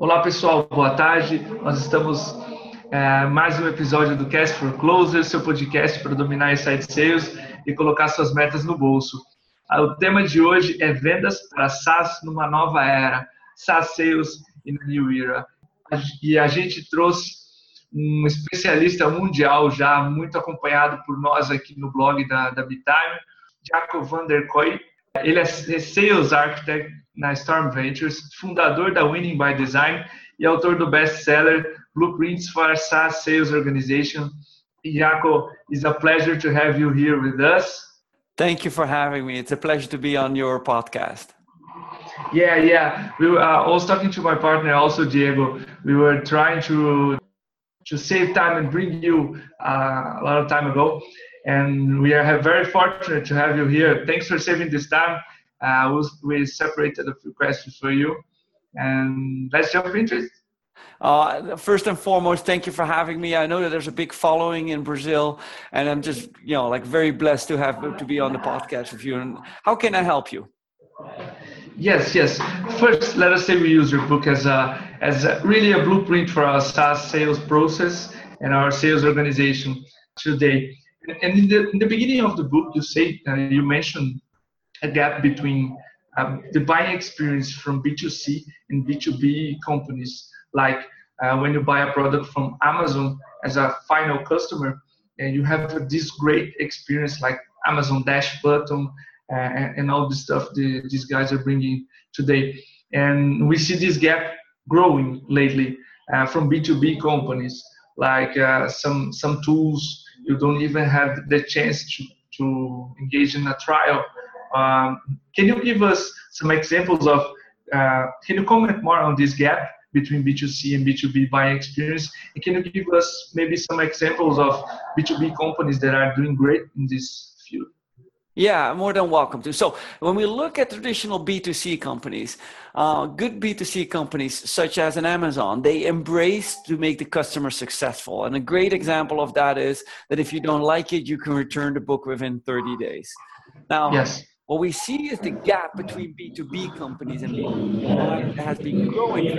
Olá pessoal, boa tarde. Nós estamos é, mais um episódio do Cast for Closer, seu podcast para dominar inside sales e colocar suas metas no bolso. Ah, o tema de hoje é vendas para SaaS numa nova era, SaaS Sales in a New Era. E a gente trouxe um especialista mundial já muito acompanhado por nós aqui no blog da, da Bitime, Jacob van der. Ele é Sales Architect na Storm Ventures, fundador da Winning by Design e autor do best-seller Blueprints for SaaS Sales Organization. Jacco, it's a pleasure to have you here with us. Thank you for having me. It's a pleasure to be on your podcast. Yeah, yeah. We were, uh, I was talking to my partner, also Diego. We were trying to to save time and bring you uh, a lot of time ago, and we are very fortunate to have you here. Thanks for saving this time uh, we separated a few questions for you, and let's jump into it. Uh, first and foremost, thank you for having me. I know that there's a big following in Brazil, and I'm just, you know, like very blessed to have to be on the podcast with you. And how can I help you? Yes, yes. First, let us say we use your book as a as a, really a blueprint for our SaaS sales process and our sales organization today. And in the in the beginning of the book, you say uh, you mentioned a gap between um, the buying experience from B2C and B2B companies. Like uh, when you buy a product from Amazon as a final customer, and you have this great experience like Amazon Dash button uh, and, and, all the stuff the, these guys are bringing today. And we see this gap growing lately uh, from B2B companies, like uh, some some tools you don't even have the chance to, to engage in a trial um, can you give us some examples of, uh, can you comment more on this gap between B2C and B2B buying experience? And can you give us maybe some examples of B2B companies that are doing great in this field? Yeah, more than welcome to. So, when we look at traditional B2C companies, uh, good B2C companies such as an Amazon, they embrace to make the customer successful. And a great example of that is that if you don't like it, you can return the book within 30 days. Now, yes. What we see is the gap between B2B companies and B2B that has been growing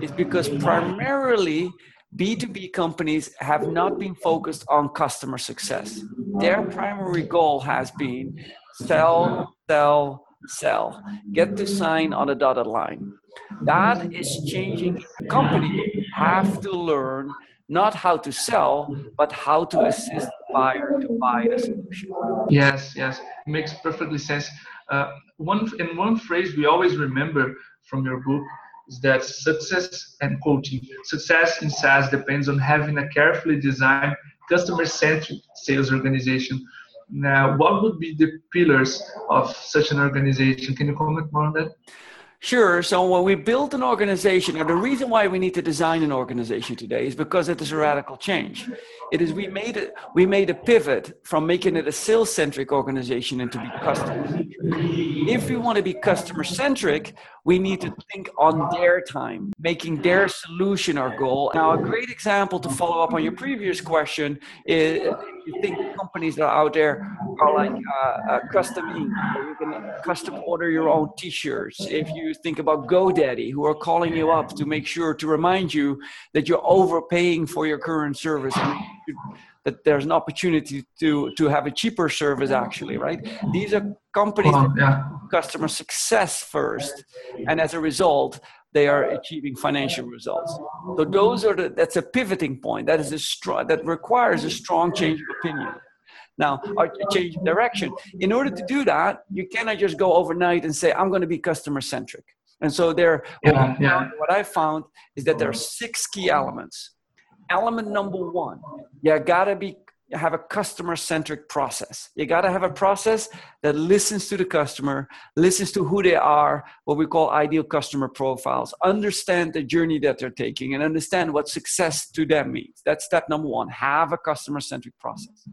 is because primarily B2B companies have not been focused on customer success. Their primary goal has been sell, sell, sell, get to sign on a dotted line. That is changing. Companies have to learn not how to sell, but how to assist buyer to buy the solution. Yes, yes, it makes perfectly sense. Uh, one in one phrase we always remember from your book is that success and coaching, success in SaaS depends on having a carefully designed, customer-centric sales organization. Now, what would be the pillars of such an organization? Can you comment more on that? Sure. So when we build an organization, or the reason why we need to design an organization today is because it is a radical change. It is we made it we made a pivot from making it a sales centric organization into be customer centric. If we want to be customer centric, we need to think on their time, making their solution our goal. Now, a great example to follow up on your previous question is you think companies that are out there are like uh, uh, custom you can custom order your own T-shirts. If you think about GoDaddy, who are calling you up to make sure to remind you that you're overpaying for your current service that there's an opportunity to to have a cheaper service actually right? These are companies that yeah. customer success first and as a result they are achieving financial results. So those are the that's a pivoting point. That is a strong that requires a strong change of opinion. Now or change of direction. In order to do that you cannot just go overnight and say i'm going to be customer centric and so there yeah, yeah. what i found is that there are six key elements element number one you gotta be have a customer centric process. You got to have a process that listens to the customer, listens to who they are, what we call ideal customer profiles, understand the journey that they're taking, and understand what success to them means. That's step number one have a customer centric process.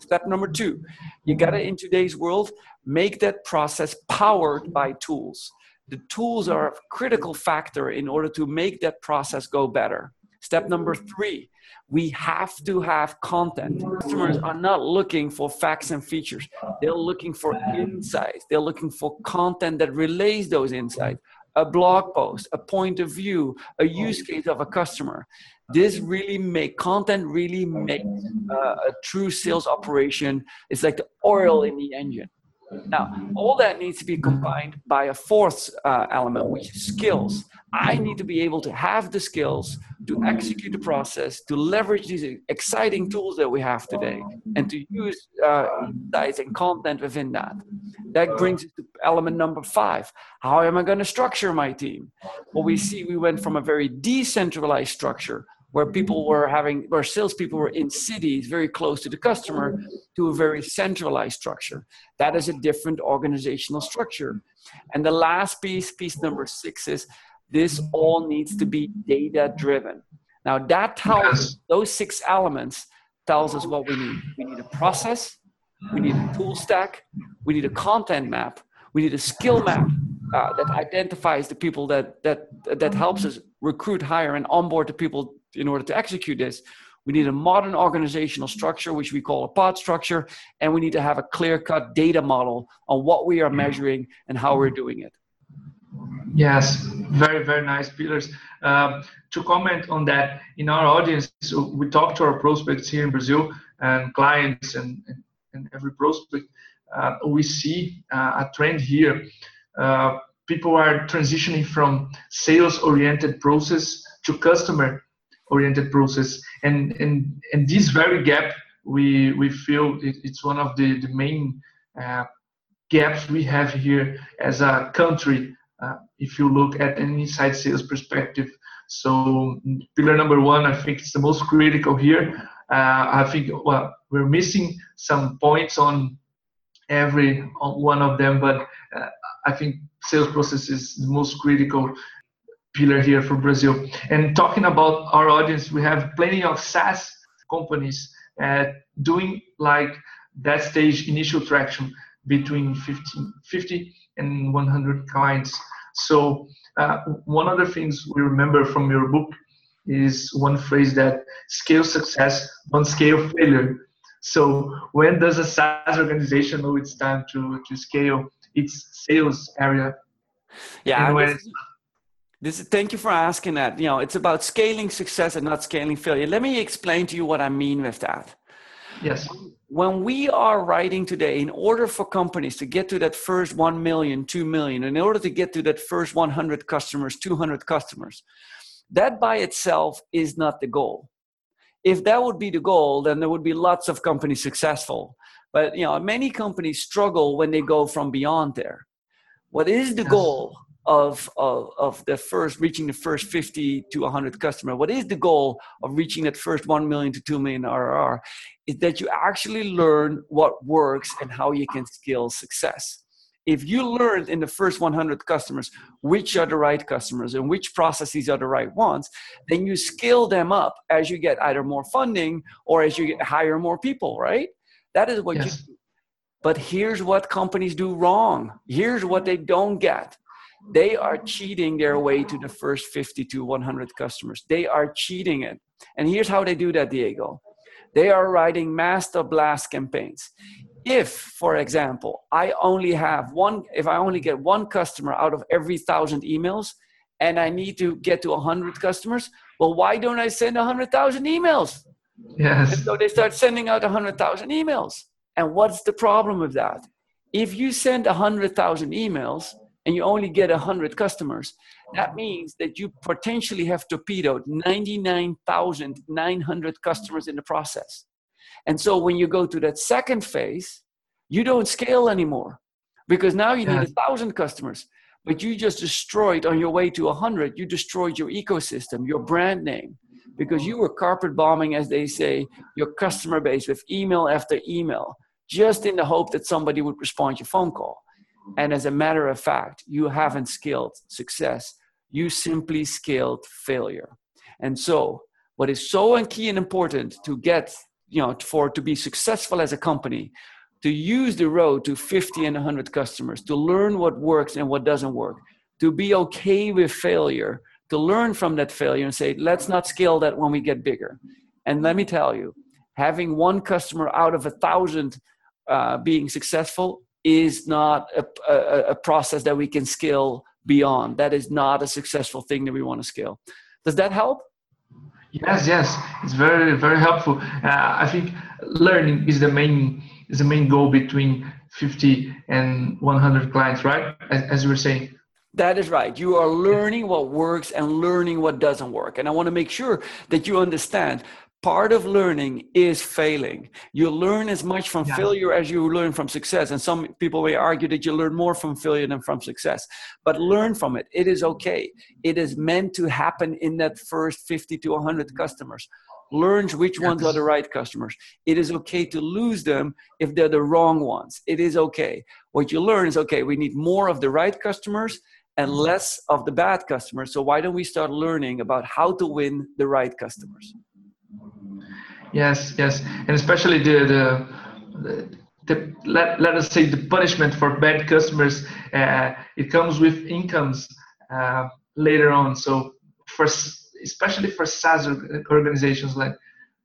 Step number two, you got to, in today's world, make that process powered by tools. The tools are a critical factor in order to make that process go better. Step number three, we have to have content. Customers are not looking for facts and features. They're looking for insights. They're looking for content that relays those insights. a blog post, a point of view, a use case of a customer. This really make content really make uh, a true sales operation. It's like the oil in the engine. Now, all that needs to be combined by a fourth uh, element, which is skills. I need to be able to have the skills to execute the process, to leverage these exciting tools that we have today, and to use uh, and content within that. That brings us to element number five. How am I going to structure my team? Well, we see we went from a very decentralized structure where people were having, where salespeople were in cities very close to the customer, to a very centralized structure. That is a different organizational structure. And the last piece, piece number six, is this all needs to be data driven. Now that tells those six elements tells us what we need. We need a process, we need a tool stack, we need a content map, we need a skill map uh, that identifies the people that that that helps us recruit, hire, and onboard the people in order to execute this, we need a modern organizational structure, which we call a pod structure, and we need to have a clear cut data model on what we are measuring and how we're doing it. Yes, very, very nice pillars. Um, to comment on that, in our audience, we talk to our prospects here in Brazil and clients and, and, and every prospect. Uh, we see uh, a trend here. Uh, people are transitioning from sales oriented process to customer oriented process and and and this very gap we we feel it, it's one of the the main uh, gaps we have here as a country if you look at an inside sales perspective so pillar number one i think it's the most critical here uh, i think well we're missing some points on every one of them but uh, i think sales process is the most critical pillar here for Brazil. And talking about our audience, we have plenty of SaaS companies uh, doing like that stage initial traction between 50, 50 and 100 clients. So uh, one of the things we remember from your book is one phrase that scale success, don't scale failure. So when does a SaaS organization know it's time to, to scale its sales area? Yeah, this, thank you for asking that. You know, it's about scaling success and not scaling failure. Let me explain to you what I mean with that. Yes. When we are writing today, in order for companies to get to that first 1 million, 2 million, in order to get to that first 100 customers, 200 customers, that by itself is not the goal. If that would be the goal, then there would be lots of companies successful. But you know, many companies struggle when they go from beyond there. What is the yes. goal? Of, of, of the first reaching the first 50 to 100 customer. What is the goal of reaching that first 1 million to 2 million rr is that you actually learn what works and how you can scale success. If you learned in the first 100 customers which are the right customers and which processes are the right ones then you scale them up as you get either more funding or as you hire more people right? That is what yes. you do. But here's what companies do wrong. Here's what they don't get they are cheating their way to the first 50 to 100 customers. They are cheating it. And here's how they do that, Diego. They are writing master blast campaigns. If, for example, I only have one, if I only get one customer out of every thousand emails and I need to get to 100 customers, well, why don't I send 100,000 emails? Yes. And so they start sending out 100,000 emails. And what's the problem with that? If you send 100,000 emails, and you only get 100 customers, that means that you potentially have torpedoed 99,900 customers in the process. And so when you go to that second phase, you don't scale anymore because now you need a thousand customers, but you just destroyed on your way to 100, you destroyed your ecosystem, your brand name, because you were carpet bombing, as they say, your customer base with email after email, just in the hope that somebody would respond to your phone call. And as a matter of fact, you haven't scaled success. You simply scaled failure. And so, what is so key and important to get, you know, for to be successful as a company, to use the road to 50 and 100 customers, to learn what works and what doesn't work, to be okay with failure, to learn from that failure and say, let's not scale that when we get bigger. And let me tell you, having one customer out of a thousand uh, being successful is not a, a, a process that we can scale beyond. That is not a successful thing that we want to scale. Does that help? Yes, yes, it's very very helpful. Uh, I think learning is the main is the main goal between 50 and 100 clients, right? As, as you were saying. That is right. You are learning what works and learning what doesn't work. And I want to make sure that you understand part of learning is failing. You learn as much from yeah. failure as you learn from success. And some people may argue that you learn more from failure than from success. But learn from it. It is okay. It is meant to happen in that first 50 to 100 customers. Learn which yes. ones are the right customers. It is okay to lose them if they're the wrong ones. It is okay. What you learn is okay, we need more of the right customers and less of the bad customers. So why don't we start learning about how to win the right customers? Yes, yes, and especially the the, the, let, let us say the punishment for bad customers. Uh, it comes with incomes uh, later on. So for especially for SaaS organizations like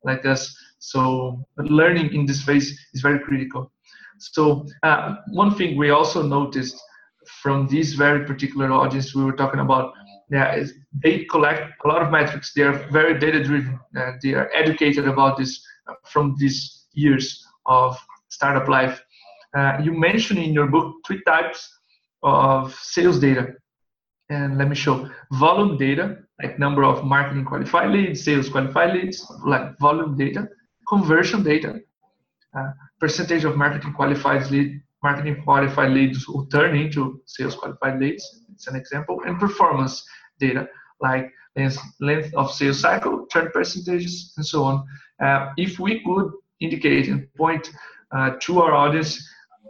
like us, so learning in this phase is very critical. So uh, one thing we also noticed from this very particular audience we were talking about yeah, they collect a lot of metrics. They are very data driven. Uh, they are educated about this uh, from these years of startup life. Uh, you mentioned in your book three types of sales data. And let me show volume data, like number of marketing qualified leads, sales qualified leads, like volume data, conversion data, uh, percentage of marketing qualified lead marketing qualified leads will turn into sales qualified leads. It's an example. And performance data like length, of sales cycle, churn percentages, and so on. Uh, if we could indicate and point uh, to our audience,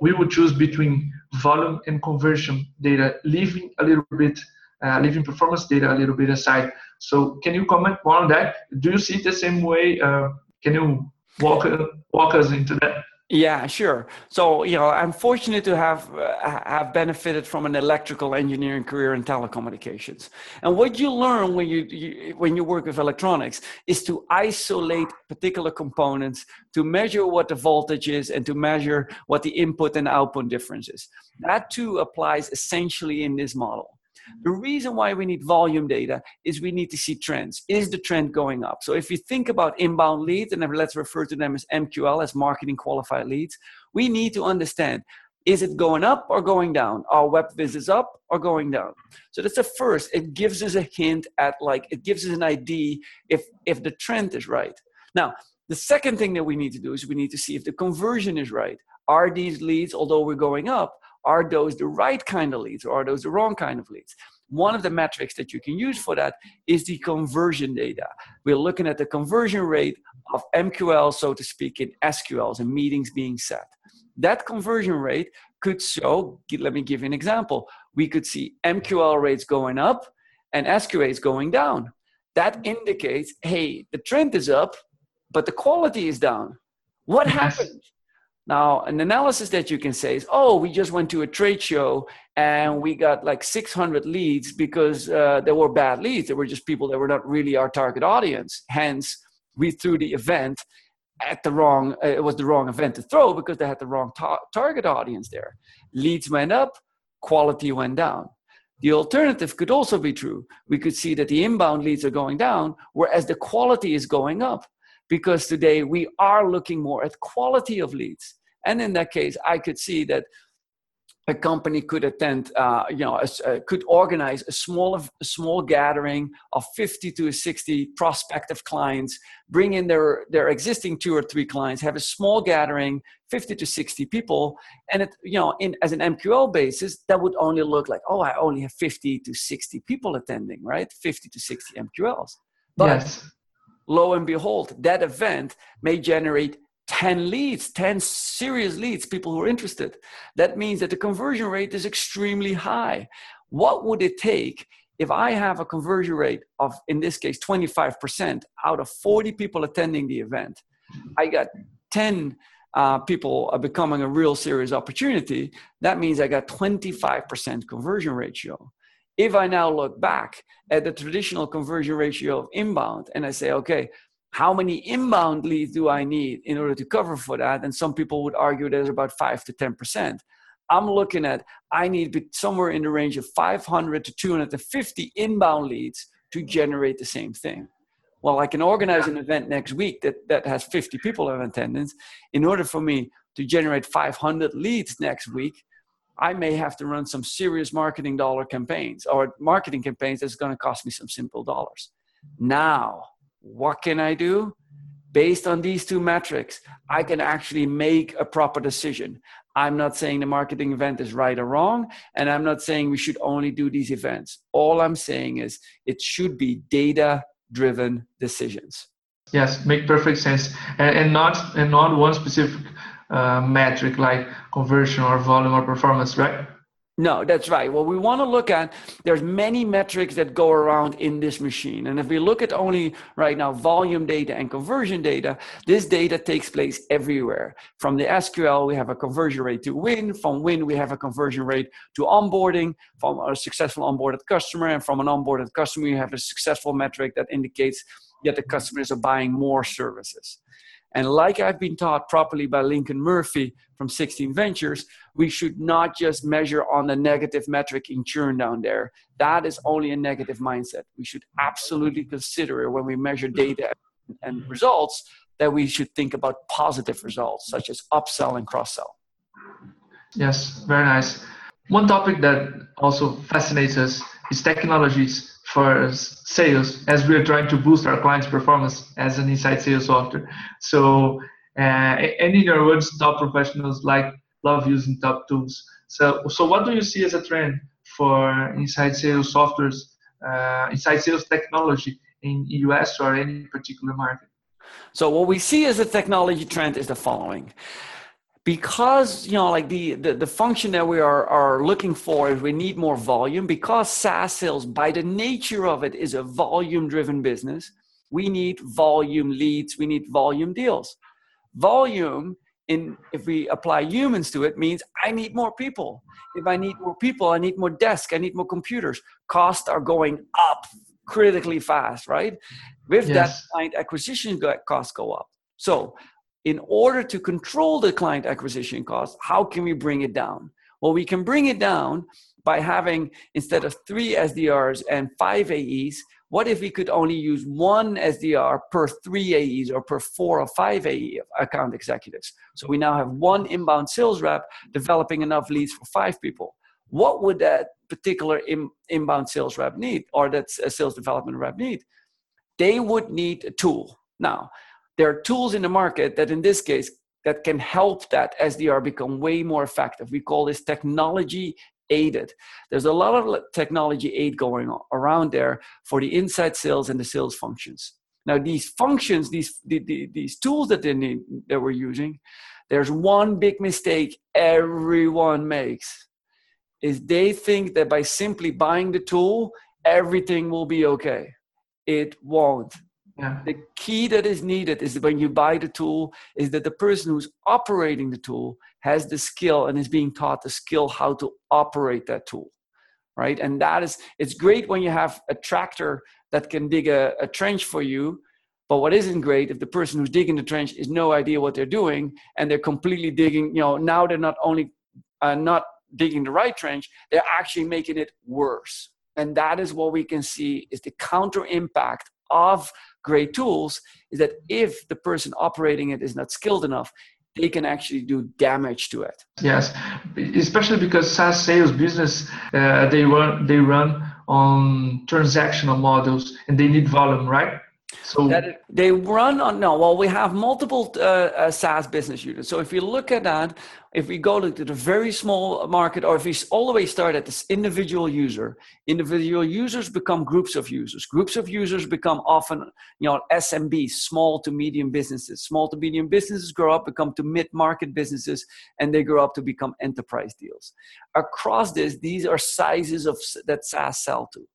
we would choose between volume and conversion data, leaving a little bit, uh, leaving performance data a little bit aside. So, can you comment more on that? Do you see it the same way? Uh, can you walk walk us into that? Yeah, sure. So you know, I'm fortunate to have uh, have benefited from an electrical engineering career in telecommunications. And what you learn when you, you, when you work with electronics is to isolate particular components, to measure what the voltage is, and to measure what the input and output difference is. That too applies essentially in this model. The reason why we need volume data is we need to see trends. Is the trend going up? So if you think about inbound leads, and let's refer to them as MQL, as marketing qualified leads, we need to understand is it going up or going down? Are web visits up or going down? So that's the first. It gives us a hint at like it gives us an idea if if the trend is right. Now, the second thing that we need to do is we need to see if the conversion is right. Are these leads, although we're going up, are those the right kind of leads or are those the wrong kind of leads? One of the metrics that you can use for that is the conversion data. We're looking at the conversion rate of MQL, so to speak, in SQLs and meetings being set. That conversion rate could show, let me give you an example. We could see MQL rates going up and SQL going down. That indicates, hey, the trend is up, but the quality is down. What happened? Now, an analysis that you can say is, oh, we just went to a trade show and we got like 600 leads because uh, there were bad leads. There were just people that were not really our target audience. Hence, we threw the event at the wrong, uh, it was the wrong event to throw because they had the wrong ta- target audience there. Leads went up, quality went down. The alternative could also be true. We could see that the inbound leads are going down, whereas the quality is going up because today we are looking more at quality of leads and in that case, I could see that a company could attend, uh, you know, a, uh, could organize a small, a small gathering of 50 to 60 prospective clients, bring in their, their existing two or three clients, have a small gathering, 50 to 60 people. And it, you know, in, as an MQL basis, that would only look like, oh, I only have 50 to 60 people attending, right? 50 to 60 MQLs. But yes. lo and behold, that event may generate 10 leads, 10 serious leads, people who are interested. That means that the conversion rate is extremely high. What would it take if I have a conversion rate of, in this case, 25% out of 40 people attending the event? I got 10 uh, people are becoming a real serious opportunity. That means I got 25% conversion ratio. If I now look back at the traditional conversion ratio of inbound and I say, okay, how many inbound leads do I need in order to cover for that? And some people would argue there's about five to 10%. I'm looking at I need somewhere in the range of 500 to 250 inbound leads to generate the same thing. Well, I can organize an event next week that, that has 50 people in attendance. In order for me to generate 500 leads next week, I may have to run some serious marketing dollar campaigns or marketing campaigns that's going to cost me some simple dollars. Now, what can I do? Based on these two metrics, I can actually make a proper decision. I'm not saying the marketing event is right or wrong, and I'm not saying we should only do these events. All I'm saying is it should be data driven decisions. Yes, make perfect sense, and, and not and not one specific uh, metric like conversion or volume or performance, right? No, that's right. What we want to look at, there's many metrics that go around in this machine. And if we look at only right now volume data and conversion data, this data takes place everywhere. From the SQL, we have a conversion rate to win. From win, we have a conversion rate to onboarding. From a successful onboarded customer, and from an onboarded customer, you have a successful metric that indicates that the customers are buying more services. And like I've been taught properly by Lincoln Murphy from 16 Ventures, we should not just measure on the negative metric in churn down there. That is only a negative mindset. We should absolutely consider when we measure data and results that we should think about positive results such as upsell and cross sell. Yes, very nice. One topic that also fascinates us is technologies for sales as we are trying to boost our clients' performance as an inside sales software. So, uh, and in your words, top professionals like love using top tools. So, so what do you see as a trend for inside sales softwares, uh, inside sales technology in US or any particular market? So, what we see as a technology trend is the following because you know like the, the the function that we are are looking for is we need more volume. Because saas sales by the nature of it is a volume driven business we need volume leads we need volume deals. Volume in if we apply humans to it means i need more people. If i need more people i need more desks i need more computers. Costs are going up critically fast right? With yes. that client acquisition costs go up. So in order to control the client acquisition cost, how can we bring it down? Well, we can bring it down by having, instead of three SDRs and five AEs, what if we could only use one SDR per three AEs or per four or five AE account executives? So we now have one inbound sales rep developing enough leads for five people. What would that particular in, inbound sales rep need or that sales development rep need? They would need a tool. Now, there are tools in the market that in this case that can help that SDR become way more effective. We call this technology aided. There's a lot of technology aid going on around there for the inside sales and the sales functions. Now, these functions, these, the, the, these tools that, they need, that we're using, there's one big mistake everyone makes is they think that by simply buying the tool, everything will be okay. It won't. Yeah. The key that is needed is when you buy the tool, is that the person who's operating the tool has the skill and is being taught the skill how to operate that tool. Right. And that is, it's great when you have a tractor that can dig a, a trench for you. But what isn't great if the person who's digging the trench is no idea what they're doing and they're completely digging, you know, now they're not only uh, not digging the right trench, they're actually making it worse. And that is what we can see is the counter impact of great tools is that if the person operating it is not skilled enough, they can actually do damage to it. Yes, especially because SaaS sales business uh, they run they run on transactional models and they need volume, right? So that they run on no. Well, we have multiple uh, uh, SaaS business units. So if you look at that, if we go to the very small market, or if we all the way start at this individual user, individual users become groups of users. Groups of users become often, you know, SMB, small to medium businesses. Small to medium businesses grow up, become to mid-market businesses, and they grow up to become enterprise deals. Across this, these are sizes of that SaaS sell to.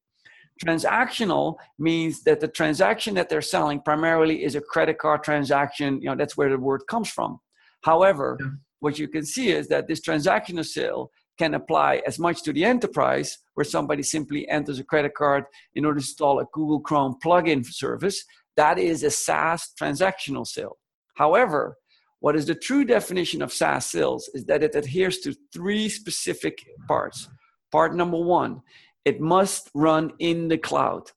Transactional means that the transaction that they're selling primarily is a credit card transaction. You know, that's where the word comes from. However, yeah. what you can see is that this transactional sale can apply as much to the enterprise, where somebody simply enters a credit card in order to install a Google Chrome plugin service. That is a SaaS transactional sale. However, What is the true definition of SaaS sales is that it adheres to three specific parts. Part number one, it must run in the cloud.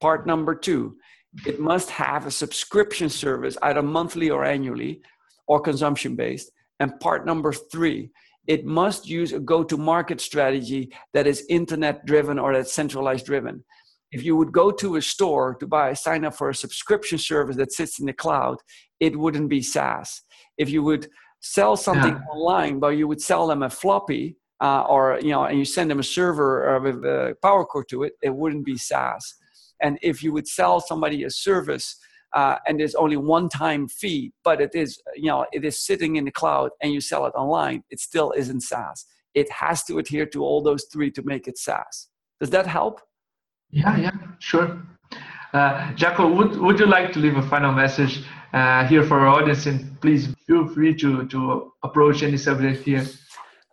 Part number two, it must have a subscription service, either monthly or annually, or consumption based. And part number three, it must use a go to market strategy that is internet driven or that's centralized driven. If you would go to a store to buy, sign up for a subscription service that sits in the cloud, it wouldn't be SaaS. If you would sell something yeah. online, but you would sell them a floppy, uh, or you know, and you send them a server with a power cord to it, it wouldn't be SaaS. And if you would sell somebody a service uh, and there's only one time fee, but it is, you know, it is sitting in the cloud and you sell it online, it still isn't SaaS. It has to adhere to all those three to make it SaaS. Does that help? Yeah, yeah, sure. Uh, Jacco, would, would you like to leave a final message uh, here for our audience? And please feel free to, to approach any subject here.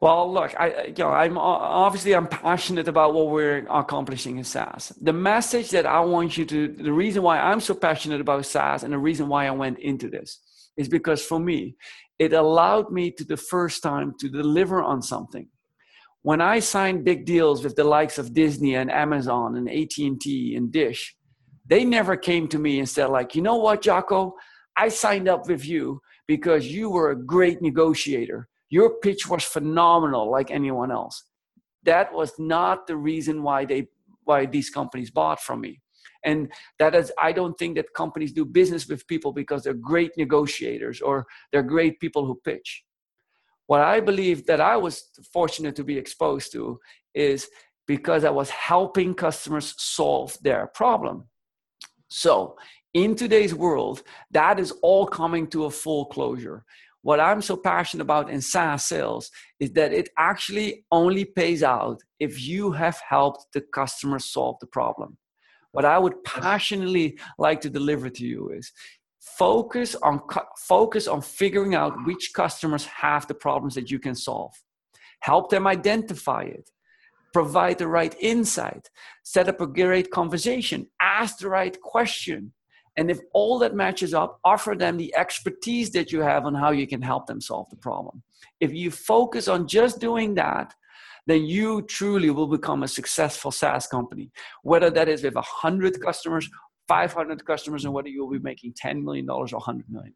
Well, look, I, uh, you know, I'm uh, obviously I'm passionate about what we're accomplishing in SaaS. The message that I want you to, the reason why I'm so passionate about SaaS, and the reason why I went into this, is because for me, it allowed me to the first time to deliver on something. When I signed big deals with the likes of Disney and Amazon and AT&T and Dish, they never came to me and said like, you know what, Jacco, I signed up with you because you were a great negotiator your pitch was phenomenal like anyone else. That was not the reason why they why these companies bought from me. And that is i don't think that companies do business with people because they're great negotiators or they're great people who pitch. What i believe that i was fortunate to be exposed to is because i was helping customers solve their problem. So in today's world that is all coming to a full closure what I'm so passionate about in SaaS sales is that it actually only pays out if you have helped the customer solve the problem. What I would passionately like to deliver to you is focus on focus on figuring out which customers have the problems that you can solve. Help them identify it. Provide the right insight. Set up a great conversation. Ask the right question and if all that matches up, offer them the expertise that you have on how you can help them solve the problem. If you focus on just doing that, then you truly will become a successful SaaS company. Whether that is with 100 customers, 500 customers, and whether you'll be making $10 million or $100 million.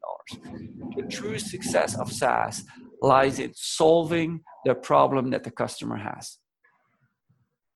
The true success of SaaS lies in solving the problem that the customer has.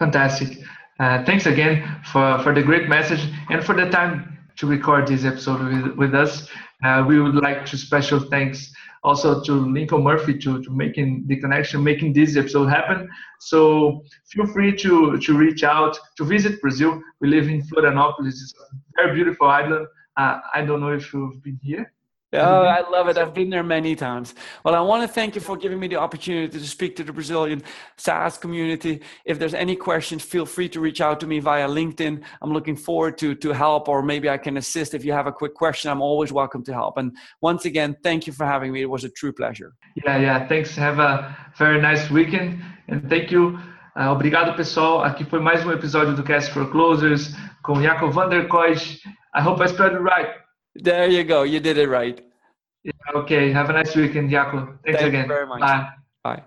Fantastic. Uh, thanks again for, for the great message and for the time to record this episode with, with us. Uh, we would like to special thanks also to Lincoln Murphy to, to making the connection, making this episode happen. So feel free to, to reach out, to visit Brazil. We live in Florianopolis. It's a very beautiful island. Uh, I don't know if you've been here. Oh, I love it. I've been there many times. Well, I want to thank you for giving me the opportunity to speak to the Brazilian SaaS community. If there's any questions, feel free to reach out to me via LinkedIn. I'm looking forward to, to help, or maybe I can assist. If you have a quick question, I'm always welcome to help. And once again, thank you for having me. It was a true pleasure. Yeah, yeah. Thanks. Have a very nice weekend. And thank you. Uh, obrigado, pessoal. Aqui foi mais um episódio do Cast for Closers com Jacob van der Kooij. I hope I spelled it right. There you go. You did it right. Yeah, okay. Have a nice weekend, Jacco. Thanks Thank again. very much. Bye. Bye.